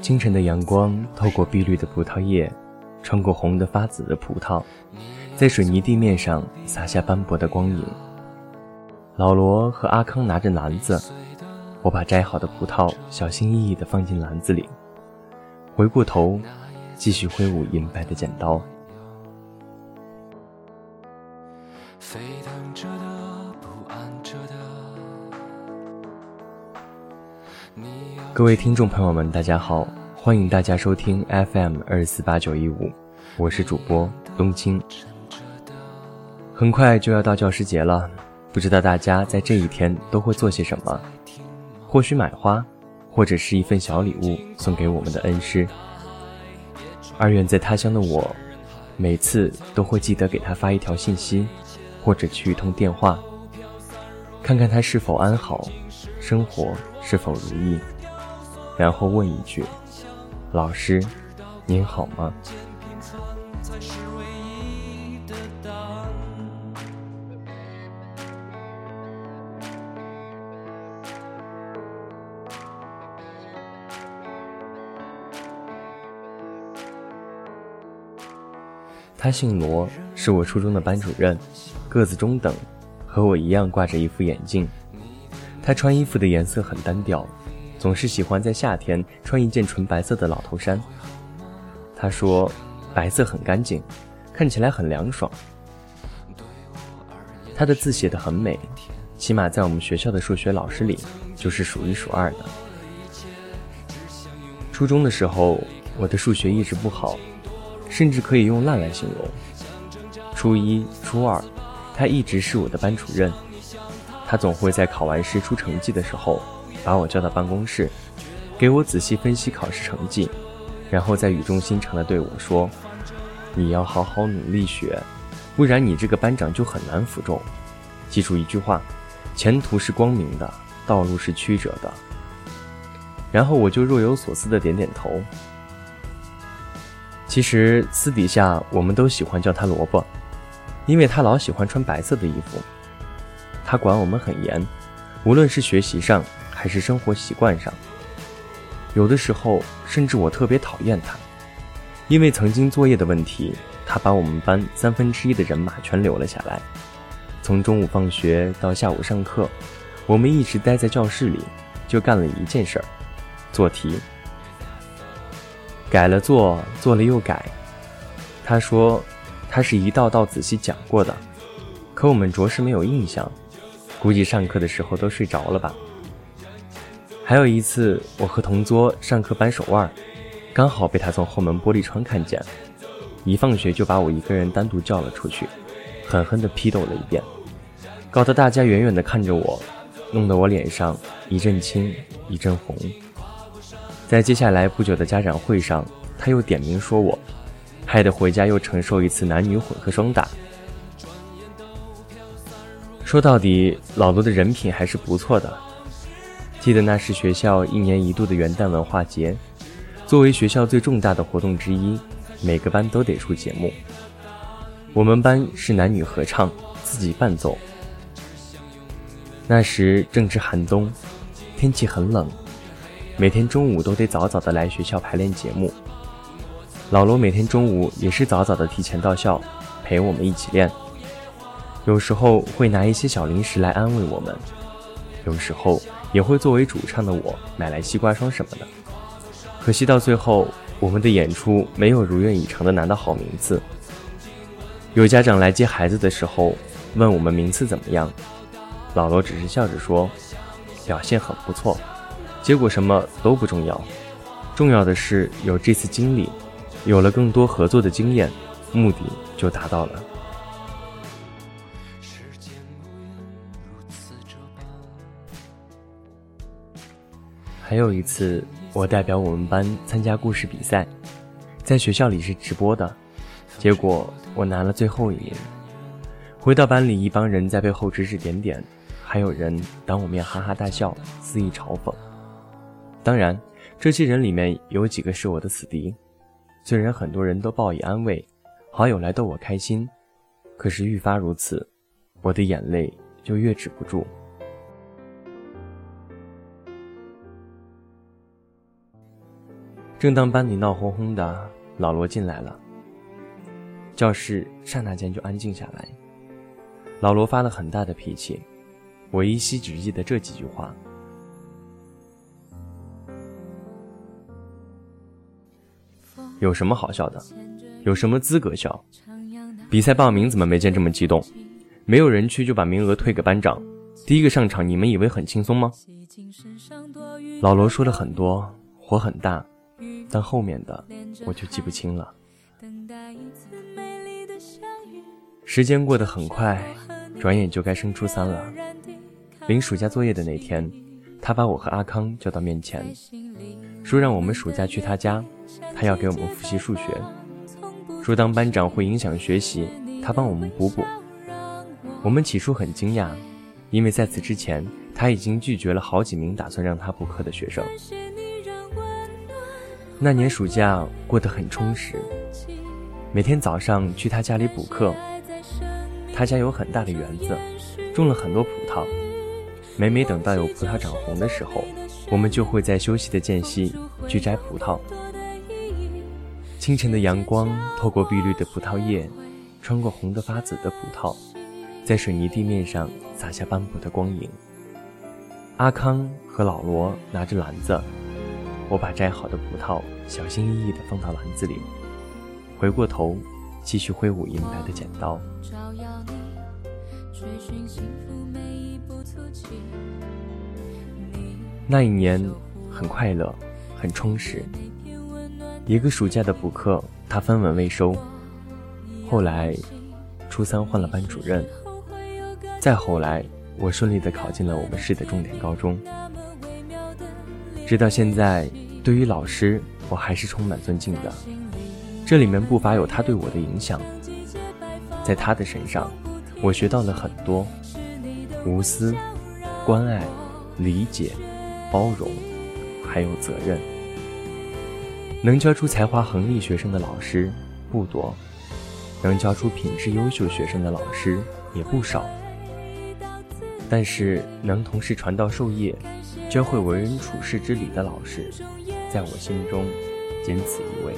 清晨的阳光透过碧绿的葡萄叶，穿过红的发紫的葡萄，在水泥地面上洒下斑驳的光影。老罗和阿康拿着篮子，我把摘好的葡萄小心翼翼地放进篮子里，回过头，继续挥舞银白的剪刀。各位听众朋友们，大家好，欢迎大家收听 FM 二四八九一五，我是主播冬青。很快就要到教师节了，不知道大家在这一天都会做些什么？或许买花，或者是一份小礼物送给我们的恩师。而远在他乡的我，每次都会记得给他发一条信息，或者去一通电话，看看他是否安好，生活是否如意。然后问一句：“老师，您好吗？”他姓罗，是我初中的班主任，个子中等，和我一样挂着一副眼镜。他穿衣服的颜色很单调。总是喜欢在夏天穿一件纯白色的老头衫。他说，白色很干净，看起来很凉爽。他的字写得很美，起码在我们学校的数学老师里就是数一数二的。初中的时候，我的数学一直不好，甚至可以用烂来形容。初一、初二，他一直是我的班主任，他总会在考完试出成绩的时候。把我叫到办公室，给我仔细分析考试成绩，然后再语重心长地对我说：“你要好好努力学，不然你这个班长就很难服众。记住一句话，前途是光明的，道路是曲折的。”然后我就若有所思地点点头。其实私底下我们都喜欢叫他萝卜，因为他老喜欢穿白色的衣服。他管我们很严，无论是学习上。还是生活习惯上，有的时候甚至我特别讨厌他，因为曾经作业的问题，他把我们班三分之一的人马全留了下来。从中午放学到下午上课，我们一直待在教室里，就干了一件事儿：做题。改了做，做了又改。他说，他是一道道仔细讲过的，可我们着实没有印象，估计上课的时候都睡着了吧。还有一次，我和同桌上课扳手腕，刚好被他从后门玻璃窗看见，一放学就把我一个人单独叫了出去，狠狠地批斗了一遍，搞得大家远远地看着我，弄得我脸上一阵青一阵红。在接下来不久的家长会上，他又点名说我，害得回家又承受一次男女混合双打。说到底，老罗的人品还是不错的。记得那是学校一年一度的元旦文化节，作为学校最重大的活动之一，每个班都得出节目。我们班是男女合唱，自己伴奏。那时正值寒冬，天气很冷，每天中午都得早早的来学校排练节目。老罗每天中午也是早早的提前到校，陪我们一起练。有时候会拿一些小零食来安慰我们，有时候。也会作为主唱的我买来西瓜霜什么的，可惜到最后我们的演出没有如愿以偿的拿到好名次。有家长来接孩子的时候问我们名次怎么样，老罗只是笑着说，表现很不错。结果什么都不重要，重要的是有这次经历，有了更多合作的经验，目的就达到了。还有一次，我代表我们班参加故事比赛，在学校里是直播的，结果我拿了最后一名。回到班里，一帮人在背后指指点点，还有人当我面哈哈大笑，肆意嘲讽。当然，这些人里面有几个是我的死敌，虽然很多人都报以安慰，好友来逗我开心，可是愈发如此，我的眼泪就越止不住。正当班里闹哄哄的，老罗进来了，教室刹那间就安静下来。老罗发了很大的脾气，我依稀只记得这几句话。有什么好笑的？有什么资格笑？比赛报名怎么没见这么激动？没有人去就把名额退给班长。第一个上场，你们以为很轻松吗？老罗说了很多，火很大，但后面的我就记不清了。时间过得很快，转眼就该升初三了。领暑假作业的那天，他把我和阿康叫到面前，说让我们暑假去他家。他要给我们复习数学，说当班长会影响学习，他帮我们补补。我们起初很惊讶，因为在此之前他已经拒绝了好几名打算让他补课的学生。那年暑假过得很充实，每天早上去他家里补课。他家有很大的园子，种了很多葡萄。每每等到有葡萄长红的时候，我们就会在休息的间隙去摘葡萄。清晨的阳光透过碧绿的葡萄叶，穿过红得发紫的葡萄，在水泥地面上洒下斑驳的光影。阿康和老罗拿着篮子，我把摘好的葡萄小心翼翼地放到篮子里，回过头继续挥舞银白的剪刀。那一年很快乐，很充实。一个暑假的补课，他分文未收。后来，初三换了班主任。再后来，我顺利的考进了我们市的重点高中。直到现在，对于老师，我还是充满尊敬的。这里面不乏有他对我的影响。在他的身上，我学到了很多：无私、关爱、理解、包容，还有责任。能教出才华横溢学生的老师不多，能教出品质优秀学生的老师也不少。但是能同时传道授业、教会为人处事之理的老师，在我心中仅此一位。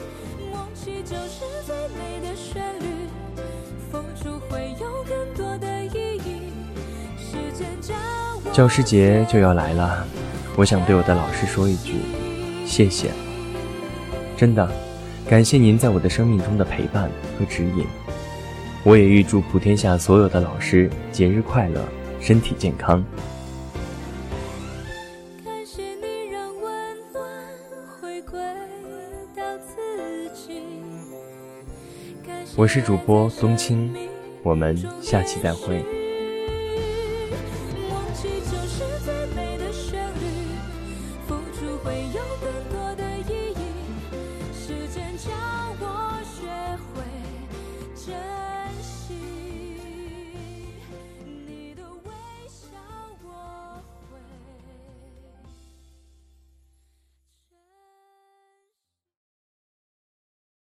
教师节就要来了，我想对我的老师说一句：谢谢。真的，感谢您在我的生命中的陪伴和指引。我也预祝普天下所有的老师节日快乐，身体健康。我是主播冬青，我们下期再会。